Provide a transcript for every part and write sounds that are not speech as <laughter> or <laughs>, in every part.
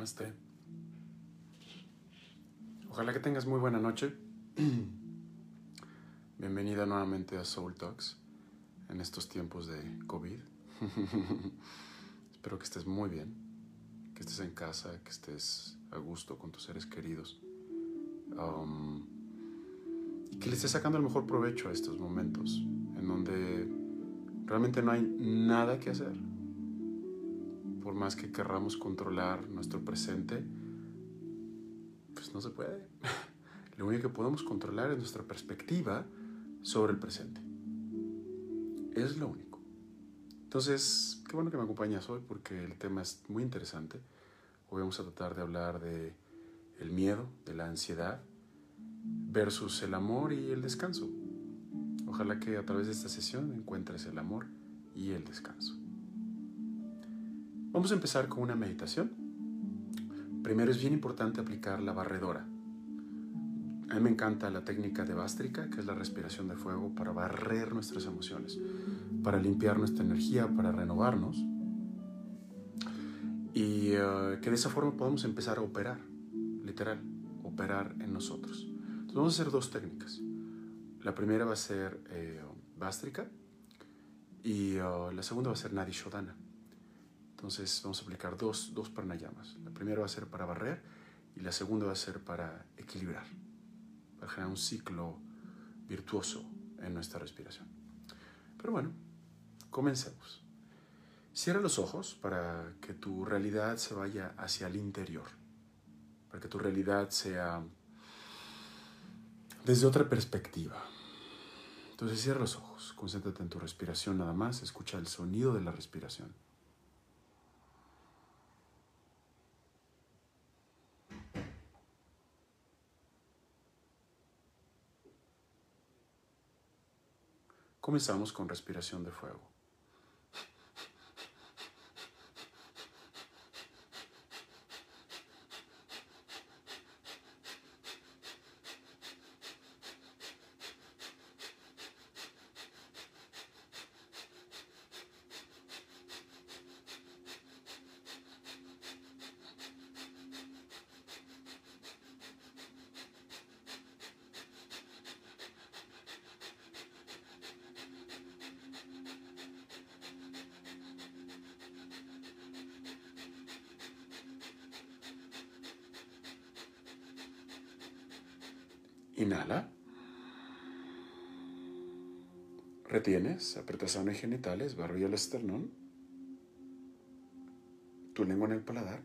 Namaste. Ojalá que tengas muy buena noche. <clears throat> Bienvenida nuevamente a Soul Talks en estos tiempos de COVID. <laughs> Espero que estés muy bien, que estés en casa, que estés a gusto con tus seres queridos. Um, y que le estés sacando el mejor provecho a estos momentos en donde realmente no hay nada que hacer por más que querramos controlar nuestro presente, pues no se puede. <laughs> Lo único que podemos controlar es nuestra perspectiva sobre el presente. Es lo único. Entonces, qué bueno que me acompañas hoy porque el tema es muy interesante. Hoy vamos a tratar de hablar de el miedo, de la ansiedad versus el amor y el descanso. Ojalá que a través de esta sesión encuentres el amor y el descanso. Vamos a empezar con una meditación. Primero es bien importante aplicar la barredora. A mí me encanta la técnica de Bástrica, que es la respiración de fuego, para barrer nuestras emociones, para limpiar nuestra energía, para renovarnos. Y eh, que de esa forma podamos empezar a operar, literal, operar en nosotros. Entonces vamos a hacer dos técnicas. La primera va a ser eh, Bástrica y eh, la segunda va a ser Nadi Shodhana. Entonces vamos a aplicar dos, dos pranayamas. La primera va a ser para barrer y la segunda va a ser para equilibrar, para generar un ciclo virtuoso en nuestra respiración. Pero bueno, comencemos. Cierra los ojos para que tu realidad se vaya hacia el interior, para que tu realidad sea desde otra perspectiva. Entonces cierra los ojos, concéntrate en tu respiración nada más, escucha el sonido de la respiración. Comenzamos con respiración de fuego. Inhala. Retienes, aprietas y genitales, barbilla al esternón. Tu lengua en el paladar.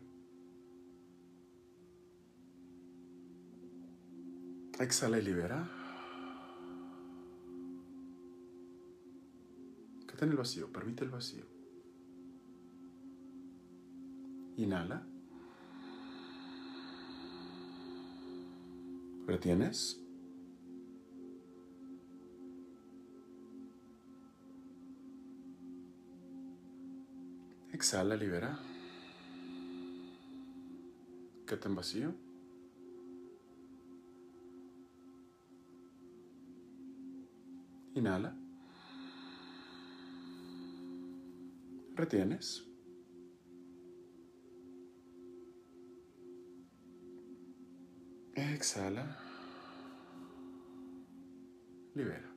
Exhala y libera. Quédate en el vacío, permite el vacío. Inhala. Retienes. Exhala, libera. Quédate en vacío. Inhala. Retienes. Exhala. Libera.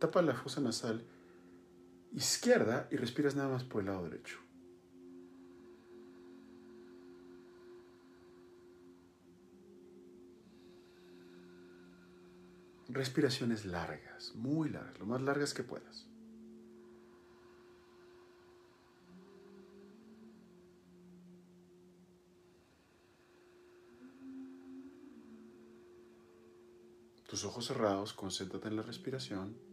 Tapa la fosa nasal izquierda y respiras nada más por el lado derecho. Respiraciones largas, muy largas, lo más largas que puedas. Tus ojos cerrados, concéntrate en la respiración.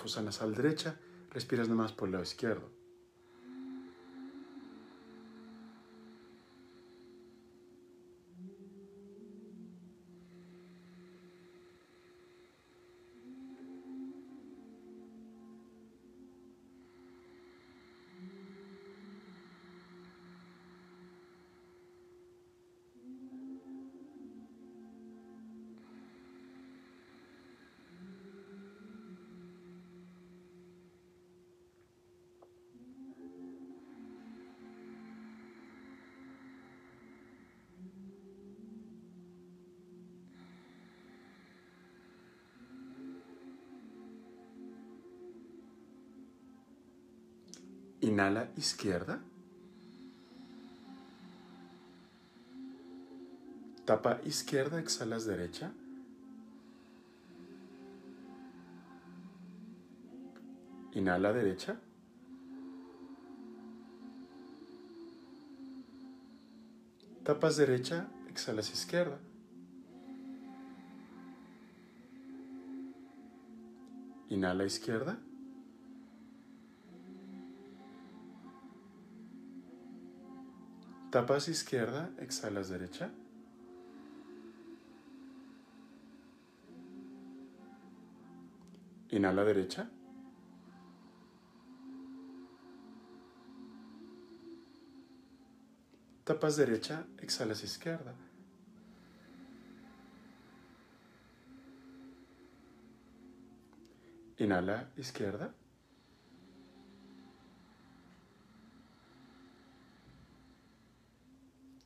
Tapa fosa nasal derecha, respiras nomás por el lado izquierdo. Inhala izquierda. Tapa izquierda, exhalas derecha. Inhala derecha. Tapas derecha, exhalas izquierda. Inhala izquierda. Tapas izquierda, exhalas derecha. Inhala derecha. Tapas derecha, exhalas izquierda. Inhala izquierda.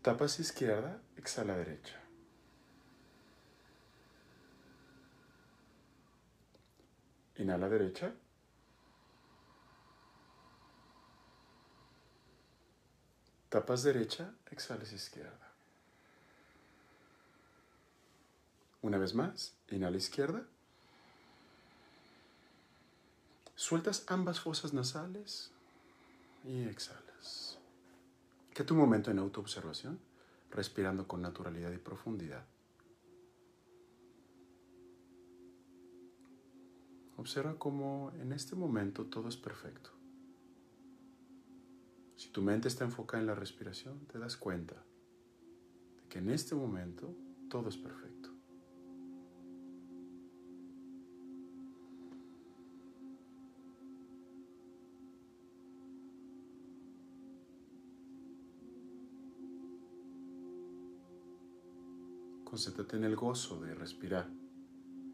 Tapas izquierda, exhala derecha. Inhala derecha. Tapas derecha, exhalas izquierda. Una vez más, inhala izquierda. Sueltas ambas fosas nasales y exhalas. Que tu momento en autoobservación, respirando con naturalidad y profundidad. Observa cómo en este momento todo es perfecto. Si tu mente está enfocada en la respiración, te das cuenta de que en este momento todo es perfecto. Concéntrate en el gozo de respirar,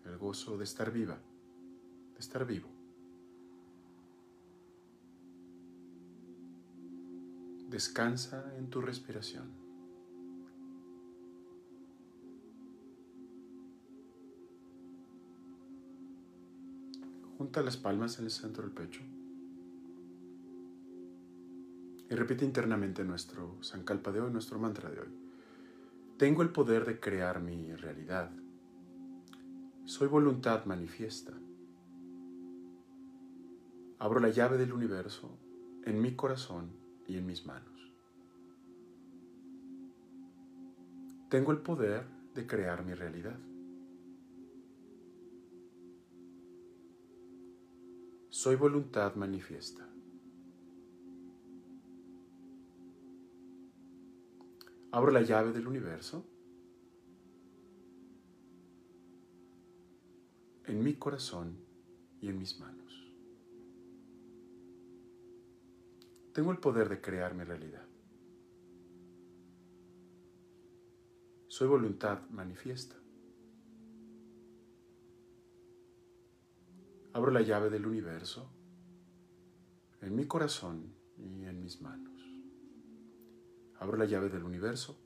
el gozo de estar viva estar vivo. Descansa en tu respiración. Junta las palmas en el centro del pecho. Y repite internamente nuestro Sankalpa de hoy, nuestro mantra de hoy. Tengo el poder de crear mi realidad. Soy voluntad manifiesta. Abro la llave del universo en mi corazón y en mis manos. Tengo el poder de crear mi realidad. Soy voluntad manifiesta. Abro la llave del universo en mi corazón y en mis manos. Tengo el poder de crear mi realidad. Soy voluntad manifiesta. Abro la llave del universo en mi corazón y en mis manos. Abro la llave del universo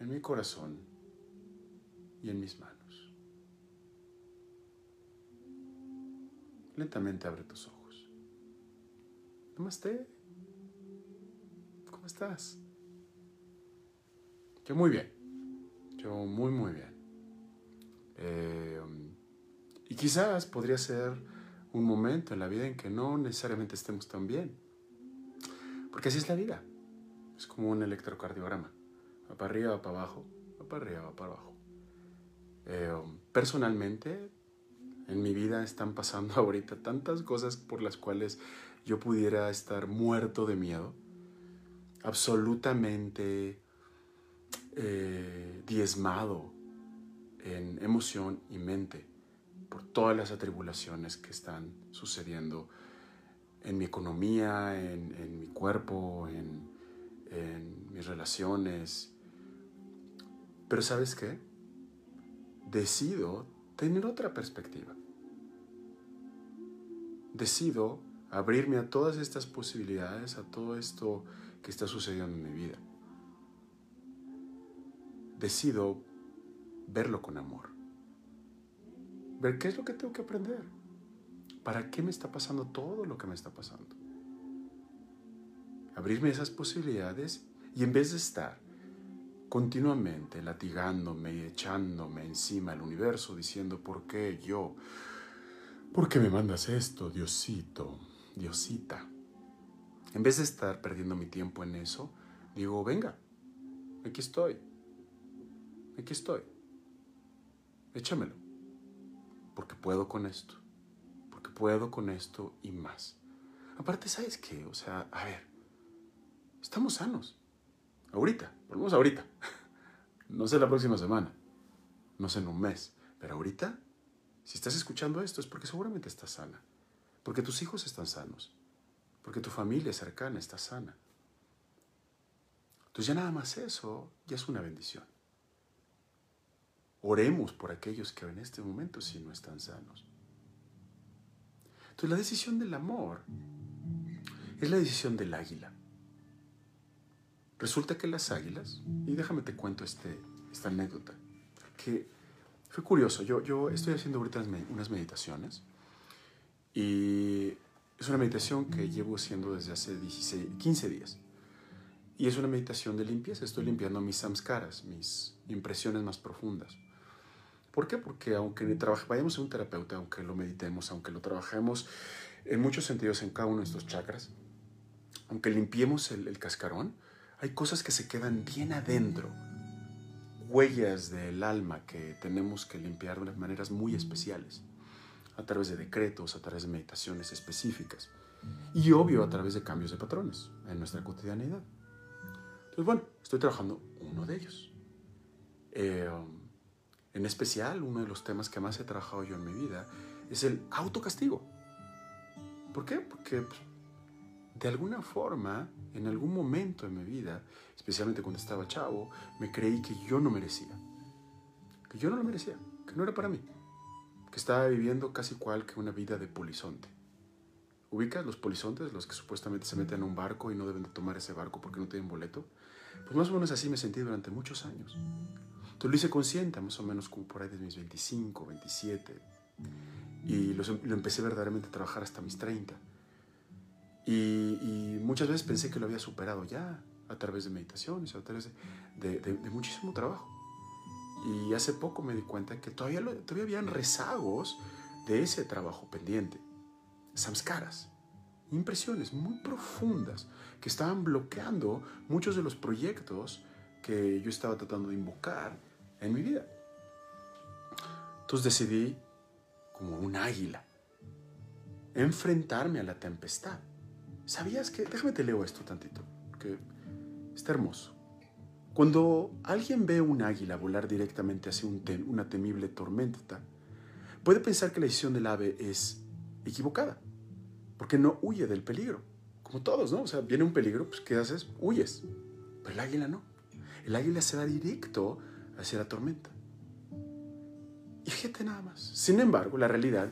en mi corazón y en mis manos. Lentamente abre tus ojos. Namaste. ¿Cómo estás? Yo muy bien. Yo muy, muy bien. Eh, y quizás podría ser un momento en la vida en que no necesariamente estemos tan bien. Porque así es la vida. Es como un electrocardiograma. Va para arriba, va para abajo, va para arriba, va para abajo. Eh, personalmente, en mi vida están pasando <laughs> ahorita tantas cosas por las cuales yo pudiera estar muerto de miedo absolutamente eh, diezmado en emoción y mente por todas las atribulaciones que están sucediendo en mi economía, en, mi cuerpo, en, en mis relaciones. Pero sabes qué? Decido tener otra perspectiva. Decido abrirme a todas estas posibilidades, a todo esto que está sucediendo en mi vida. Decido verlo con amor. Ver qué es lo que tengo que aprender. ¿Para qué me está pasando todo lo que me está pasando? Abrirme esas posibilidades y en vez de estar continuamente latigándome y echándome encima el universo diciendo, ¿por qué yo? ¿Por qué me mandas esto, Diosito, Diosita? En vez de estar perdiendo mi tiempo en eso, digo, venga, aquí estoy, aquí estoy, échamelo, porque puedo con esto, porque puedo con esto y más. Aparte, ¿sabes qué? O sea, a ver, estamos sanos. Ahorita, por lo menos ahorita. <laughs> No sé la próxima semana, no sé en un mes, pero ahorita, si estás escuchando esto es porque seguramente estás sana, porque tus hijos están sanos, porque tu familia cercana está sana. Entonces ya nada más eso ya es una bendición. Oremos por aquellos que en este momento sí no están sanos. Entonces la decisión del amor es la decisión del águila. Resulta que las águilas, y déjame te cuento este, esta anécdota, que fue curioso. Yo, yo estoy haciendo ahorita unas meditaciones y es una meditación que llevo haciendo desde hace 16, 15 días. Y es una meditación de limpieza. Estoy limpiando mis samskaras, mis impresiones más profundas. ¿Por qué? Porque aunque vayamos a un terapeuta, aunque lo meditemos, aunque lo trabajemos en muchos sentidos en cada uno de estos chakras, aunque limpiemos el, el cascarón, hay cosas que se quedan bien adentro, huellas del alma que tenemos que limpiar de maneras muy especiales, a través de decretos, a través de meditaciones específicas y obvio a través de cambios de patrones en nuestra cotidianidad. Entonces, bueno, estoy trabajando uno de ellos. Eh, en especial, uno de los temas que más he trabajado yo en mi vida es el autocastigo. ¿Por qué? Porque pues, de alguna forma, en algún momento en mi vida, especialmente cuando estaba chavo, me creí que yo no merecía. Que yo no lo merecía, que no era para mí. Que estaba viviendo casi cual que una vida de polizonte. ¿Ubicas los polizontes, los que supuestamente se meten en un barco y no deben de tomar ese barco porque no tienen boleto? Pues más o menos así me sentí durante muchos años. Entonces lo hice consciente, más o menos como por ahí de mis 25, 27. Y lo, lo empecé verdaderamente a trabajar hasta mis 30 y, muchas veces pensé que lo había superado ya a través de meditaciones, a través de, de, muchísimo trabajo. Y hace poco me di cuenta que todavía, todavía habían rezagos de ese trabajo pendiente. Samskaras, impresiones muy profundas que estaban bloqueando muchos de los proyectos que yo estaba tratando de invocar en mi vida. Entonces decidí, como un águila, enfrentarme a la tempestad ¿Sabías que? Déjame te leo esto tantito, que está hermoso. Cuando alguien ve un águila volar directamente hacia un una temible tormenta, puede pensar que la decisión del ave es equivocada, porque no huye del peligro. Como todos, ¿no? O sea, viene un peligro, pues ¿qué haces? Huyes. Pero el águila no. El águila se va directo hacia la tormenta. Y fíjate nada más. Sin embargo, la realidad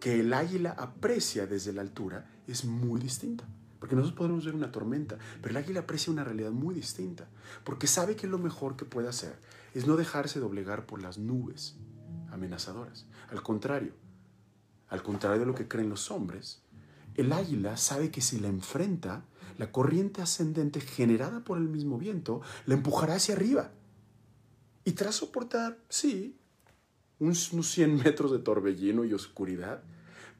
que el águila aprecia desde la altura es muy distinta. Porque nosotros podemos ver una tormenta, pero el águila aprecia una realidad muy distinta. Porque sabe que lo mejor que puede hacer es no dejarse doblegar por las nubes amenazadoras. Al contrario, al contrario de lo que creen los hombres, el águila sabe que si la enfrenta, la corriente ascendente generada por el mismo viento la empujará hacia arriba. Y tras soportar, sí, unos 100 metros de torbellino y oscuridad,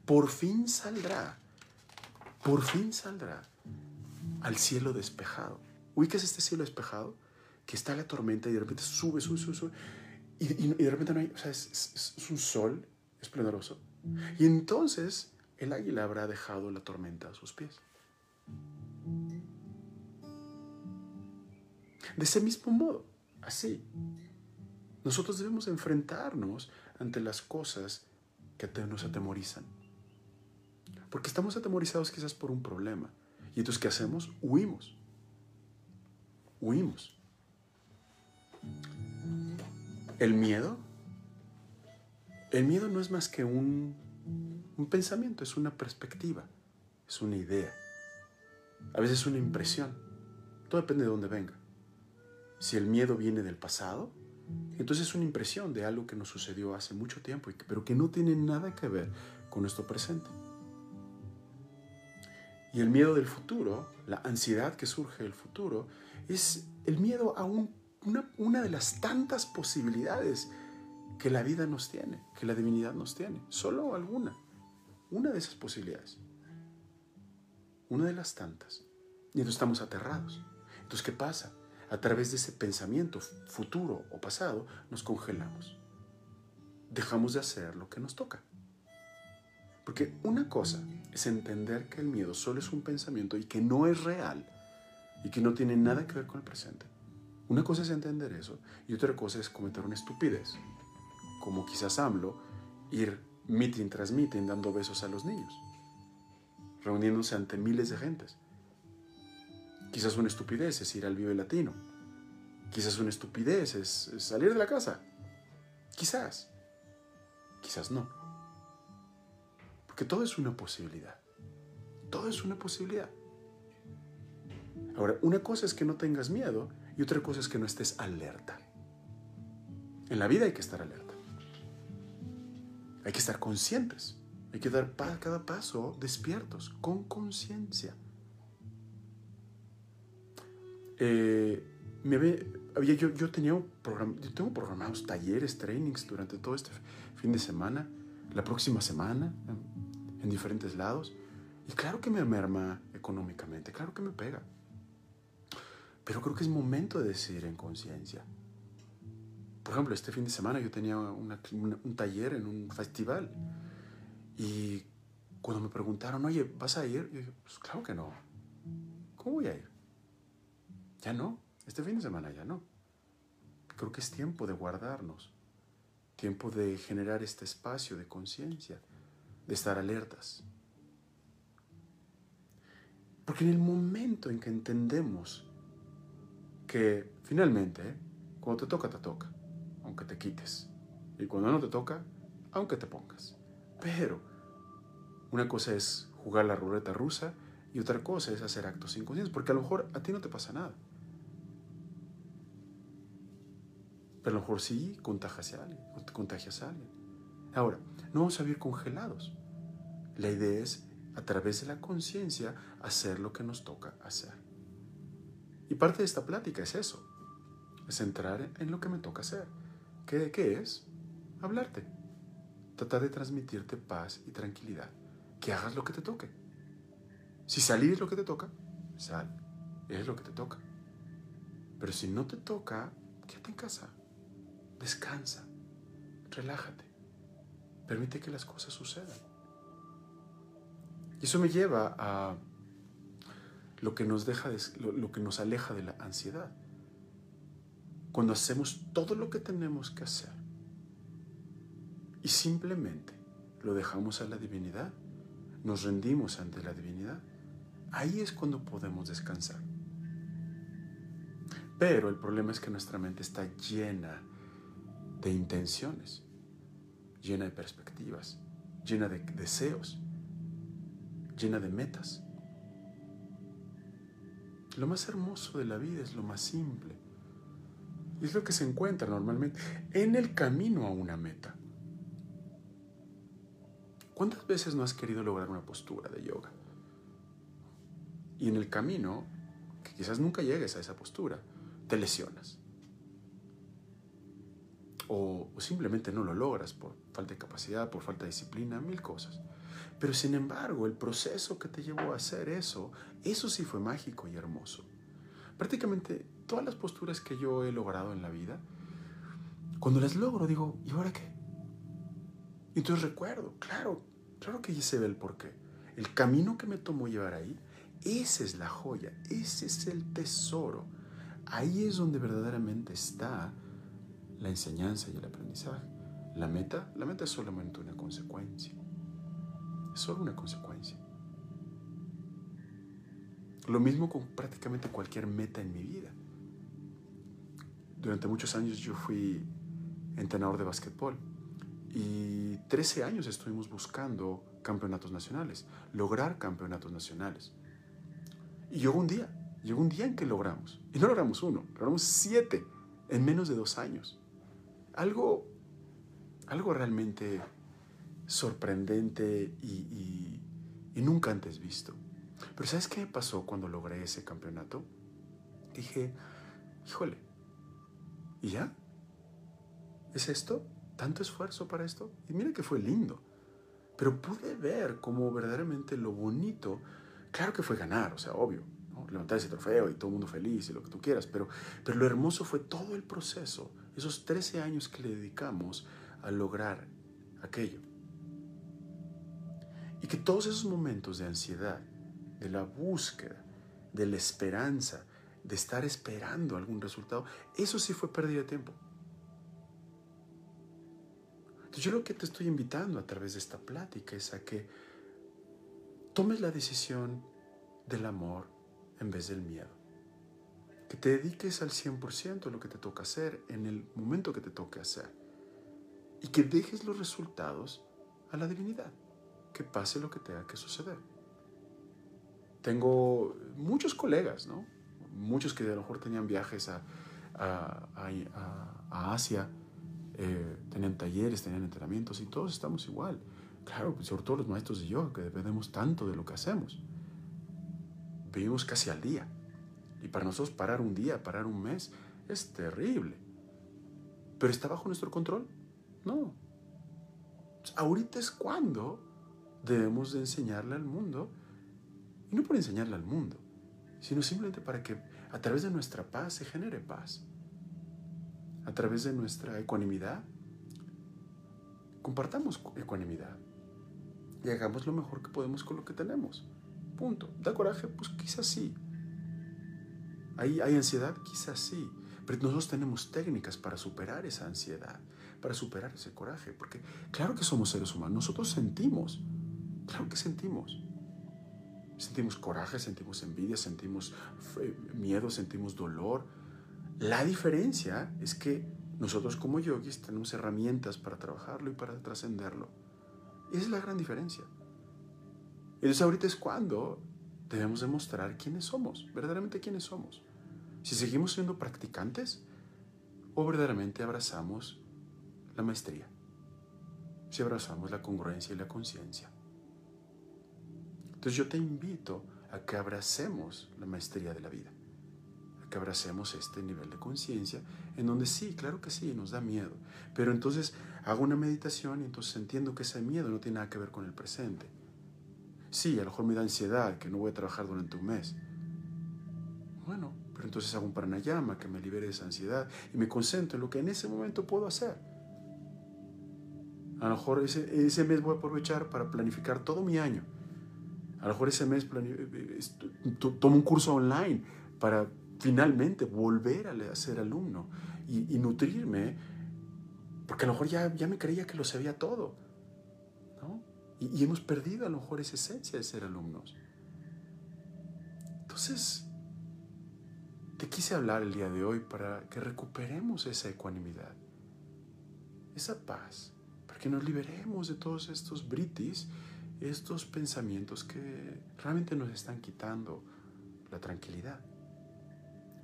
por fin saldrá por fin saldrá al cielo despejado. ¿Ubicas este cielo despejado? Que está la tormenta y de repente sube, sube, sube, sube. Y, de repente no hay, o sea, es, un sol esplendoroso. Y entonces el águila habrá dejado la tormenta a sus pies. De ese mismo modo, así, nosotros debemos enfrentarnos ante las cosas que nos atemorizan. Porque estamos atemorizados quizás por un problema. Y entonces, ¿qué hacemos? Huimos. Huimos. El miedo. El miedo no es más que un, pensamiento, es una perspectiva, es una idea. A veces es una impresión. Todo depende de dónde venga. Si el miedo viene del pasado, entonces es una impresión de algo que nos sucedió hace mucho tiempo, pero que no tiene nada que ver con nuestro presente. Y el miedo del futuro, la ansiedad que surge del futuro, es el miedo a una, una de las tantas posibilidades que la vida nos tiene, que la divinidad nos tiene. Solo alguna. Una de esas posibilidades. Una de las tantas. Y entonces estamos aterrados. Entonces, ¿qué pasa? A través de ese pensamiento futuro o pasado, nos congelamos. Dejamos de hacer lo que nos toca. Porque una cosa es entender que el miedo solo es un pensamiento y que no es real y que no tiene nada que ver con el presente. Una cosa es entender eso y otra cosa es cometer una estupidez, como quizás AMLO, ir meeting tras meeting dando besos a los niños, reuniéndose ante miles de gentes. Quizás una estupidez es ir al Vive Latino. Quizás una estupidez es salir de la casa. Quizás. Quizás no. Porque todo es una posibilidad. Todo es una posibilidad. Ahora, una cosa es que no tengas miedo y otra cosa es que no estés alerta. En la vida hay que estar alerta. Hay que estar conscientes. Hay que dar cada paso despiertos, con conciencia. Eh, había, yo, yo tenía un programa, yo tengo programados talleres, trainings durante todo este fin de semana, la próxima semana, en, en diferentes lados. Y claro que me merma económicamente, claro que me pega. Pero creo que es momento de decidir en conciencia. Por ejemplo, este fin de semana yo tenía un taller en un festival y cuando me preguntaron, oye, ¿vas a ir? Yo dije, pues claro que no. ¿Cómo voy a ir? Ya no, este fin de semana ya no. Creo que es tiempo de guardarnos, tiempo de generar este espacio de conciencia, de estar alertas. Porque en el momento en que entendemos que finalmente, cuando te toca, te toca, aunque te quites. Y cuando no te toca, aunque te pongas. Pero una cosa es jugar la ruleta rusa y otra cosa es hacer actos inconscientes, porque a lo mejor a ti no te pasa nada. Pero a lo mejor sí contagias a alguien, contagias a alguien. Ahora, no vamos a vivir congelados. La idea es, a través de la conciencia, hacer lo que nos toca hacer. Y parte de esta plática es eso, es entrar en lo que me toca hacer. ¿Qué, qué es? Hablarte. Tratar de transmitirte paz y tranquilidad. Que hagas lo que te toque. Si salir es lo que te toca, sal. Es lo que te toca. Pero si no te toca, quédate en casa. Descansa, relájate, permite que las cosas sucedan. Y eso me lleva a lo que nos, deja lo, que nos aleja de la ansiedad. Cuando hacemos todo lo que tenemos que hacer y simplemente lo dejamos a la divinidad, nos rendimos ante la divinidad, ahí es cuando podemos descansar. Pero el problema es que nuestra mente está llena de intenciones, llena de perspectivas, llena de deseos, llena de metas. Lo más hermoso de la vida es lo más simple. Es lo que se encuentra normalmente en el camino a una meta. ¿Cuántas veces no has querido lograr una postura de yoga? Y en el camino, que quizás nunca llegues a esa postura, te lesionas o, simplemente no lo logras por falta de capacidad, por falta de disciplina, mil cosas. Pero sin embargo, el proceso que te llevó a hacer eso, eso sí fue mágico y hermoso. Prácticamente todas las posturas que yo he logrado en la vida, cuando las logro digo, ¿y ahora qué? Y entonces recuerdo, claro, claro que ya se ve el porqué. El camino que me tomó llevar ahí, esa es la joya, ese es el tesoro. Ahí es donde verdaderamente está la enseñanza y el aprendizaje. La meta, la meta es solamente una consecuencia. Es solo una consecuencia. Lo mismo con prácticamente cualquier meta en mi vida. Durante muchos años yo fui entrenador de básquetbol y 13 años estuvimos buscando campeonatos nacionales, lograr campeonatos nacionales. Y llegó un día, llegó un día en que logramos. Y no logramos uno, logramos siete en menos de dos años algo, algo realmente sorprendente y, nunca antes visto. Pero ¿sabes qué pasó cuando logré ese campeonato? Dije, híjole, ¿y ya? ¿Es esto? ¿Tanto esfuerzo para esto? Y mira que fue lindo. Pero pude ver como verdaderamente lo bonito, claro que fue ganar, o sea, obvio, levantar ese trofeo y todo el mundo feliz y lo que tú quieras, pero, pero lo hermoso fue todo el proceso, esos 13 años que le dedicamos a lograr aquello. Y que todos esos momentos de ansiedad, de la búsqueda, de la esperanza, de estar esperando algún resultado, eso sí fue pérdida de tiempo. Entonces yo lo que te estoy invitando a través de esta plática es a que tomes la decisión del amor en vez del miedo. Te dediques al 100% a lo que te toca hacer en el momento que te toque hacer. Y que dejes los resultados a la divinidad. Que pase lo que tenga que suceder. Tengo muchos colegas, ¿no? Muchos que a lo mejor tenían viajes a, a Asia eh, tenían talleres, tenían entrenamientos y todos estamos igual. Claro, pues, sobre todo los maestros de yoga, que dependemos tanto de lo que hacemos. Vivimos casi al día. Y para nosotros parar un día, parar un mes, es terrible. ¿Pero está bajo nuestro control? No. Ahorita es cuando debemos de enseñarle al mundo, y no por enseñarle al mundo, sino simplemente para que a través de nuestra paz se genere paz a través de nuestra ecuanimidad. Compartamos ecuanimidad y hagamos lo mejor que podemos con lo que tenemos. Punto. ¿Da coraje? Pues quizás sí. ¿Hay, ¿Hay ansiedad? Quizás sí. Pero nosotros tenemos técnicas para superar esa ansiedad, para superar ese coraje. Porque claro que somos seres humanos, nosotros sentimos. Claro que sentimos. Sentimos coraje, sentimos envidia, sentimos miedo, sentimos dolor, la diferencia es que nosotros como yogis tenemos herramientas para trabajarlo y para trascenderlo. Esa es la gran diferencia. Entonces ahorita es cuando debemos demostrar quiénes somos, verdaderamente quiénes somos. Si seguimos siendo practicantes o verdaderamente abrazamos la maestría. Si abrazamos la congruencia y la conciencia. Entonces yo te invito a que abracemos la maestría de la vida que abracemos este nivel de conciencia, en donde sí, claro que sí, nos da miedo. Pero entonces hago una meditación y entonces entiendo que ese miedo no tiene nada que ver con el presente. Sí, a lo mejor me da ansiedad, que no voy a trabajar durante un mes. Bueno, pero entonces hago un pranayama que me libere de esa ansiedad y me concentro en lo que en ese momento puedo hacer. A lo mejor ese, ese mes voy a aprovechar para planificar todo mi año. A lo mejor ese mes eh, eh, tomo un curso online para finalmente volver a ser alumno y, nutrirme, porque a lo mejor ya, ya me creía que lo sabía todo. Y, hemos perdido a lo mejor esa esencia de ser alumnos. Entonces, te quise hablar el día de hoy para que recuperemos esa ecuanimidad, esa paz, para que nos liberemos de todos estos britis, estos pensamientos que realmente nos están quitando la tranquilidad.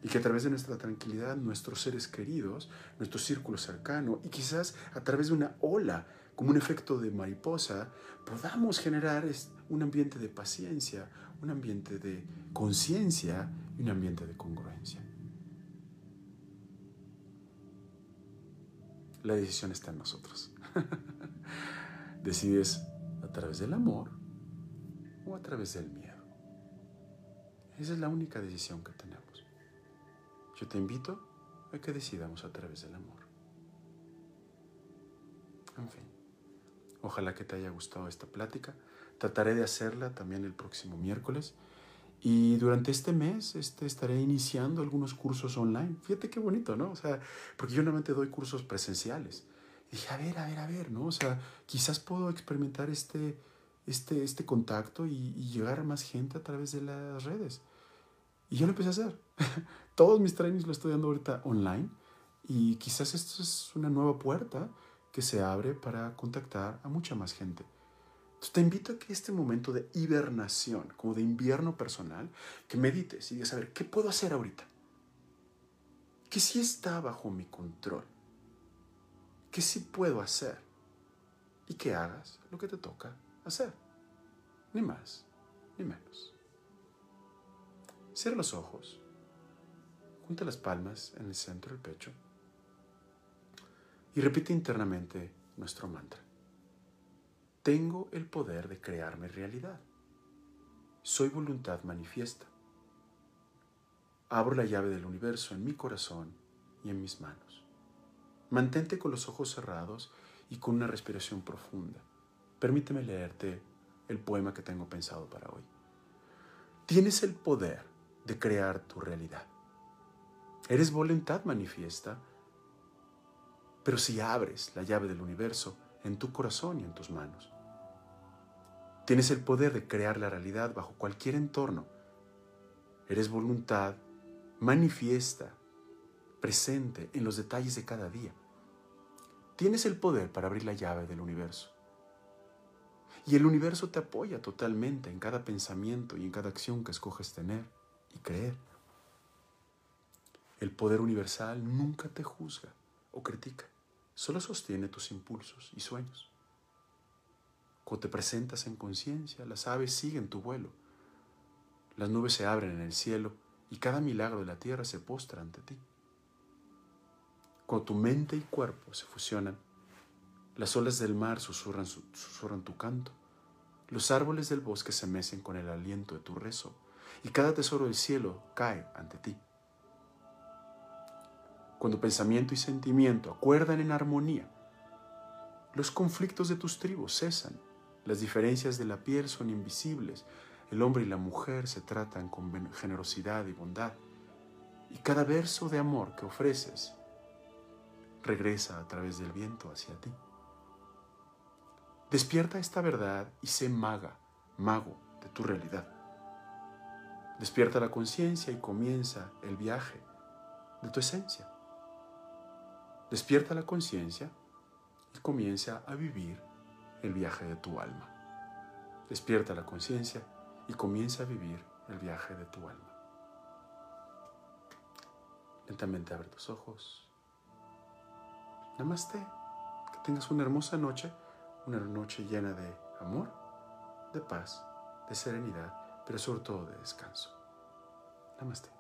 Y que a través de nuestra tranquilidad, nuestros seres queridos, nuestro círculo cercano y quizás a través de una ola, como un efecto de mariposa, podamos generar un ambiente de paciencia, un ambiente de conciencia y un ambiente de congruencia. La decisión está en nosotros. <laughs> Decides a través del amor o a través del miedo. Esa es la única decisión que tenemos. Yo te invito a que decidamos a través del amor. En fin, ojalá que te haya gustado esta plática. Trataré de hacerla también el próximo miércoles. Y durante este mes este, estaré iniciando algunos cursos online. Fíjate qué bonito, ¿no? O sea, porque yo normalmente doy cursos presenciales. Y dije, a ver, a ver, a ver, ¿no? O sea, quizás puedo experimentar este, este, este contacto y, y llegar a más gente a través de las redes. Y yo lo empecé a hacer. <laughs> Todos mis trainings lo estoy dando ahorita online y quizás esto es una nueva puerta que se abre para contactar a mucha más gente. Entonces te invito a que este momento de hibernación, como de invierno personal, que medites y digas, a ver, ¿qué puedo hacer ahorita? ¿Qué sí está bajo mi control? ¿Qué sí puedo hacer? Y que hagas lo que te toca hacer. Ni más, ni menos. Cierra los ojos. Junta las palmas en el centro del pecho. Y repite internamente nuestro mantra. Tengo el poder de crear mi realidad. Soy voluntad manifiesta. Abro la llave del universo en mi corazón y en mis manos. Mantente con los ojos cerrados y con una respiración profunda. Permíteme leerte el poema que tengo pensado para hoy. Tienes el poder de crear tu realidad. Eres voluntad manifiesta, pero si abres la llave del universo en tu corazón y en tus manos, tienes el poder de crear la realidad bajo cualquier entorno. Eres voluntad manifiesta, presente en los detalles de cada día. Tienes el poder para abrir la llave del universo. Y el universo te apoya totalmente en cada pensamiento y en cada acción que escoges tener y creer. El poder universal nunca te juzga o critica, solo sostiene tus impulsos y sueños. Cuando te presentas en conciencia, las aves siguen tu vuelo, las nubes se abren en el cielo y cada milagro de la tierra se postra ante ti. Cuando tu mente y cuerpo se fusionan, las olas del mar susurran, susurran tu canto, los árboles del bosque se mecen con el aliento de tu rezo, y cada tesoro del cielo cae ante ti. Cuando pensamiento y sentimiento acuerdan en armonía, los conflictos de tus tribus cesan, las diferencias de la piel son invisibles, el hombre y la mujer se tratan con generosidad y bondad, y cada verso de amor que ofreces regresa a través del viento hacia ti. Despierta esta verdad y sé maga, mago de tu realidad. Despierta la conciencia y comienza el viaje de tu esencia. Despierta la conciencia y comienza a vivir el viaje de tu alma. Despierta la conciencia y comienza a vivir el viaje de tu alma. Lentamente abre tus ojos. Namaste. Que tengas una hermosa noche, una noche llena de amor, de paz, de serenidad, pero sobre todo de descanso. Namaste.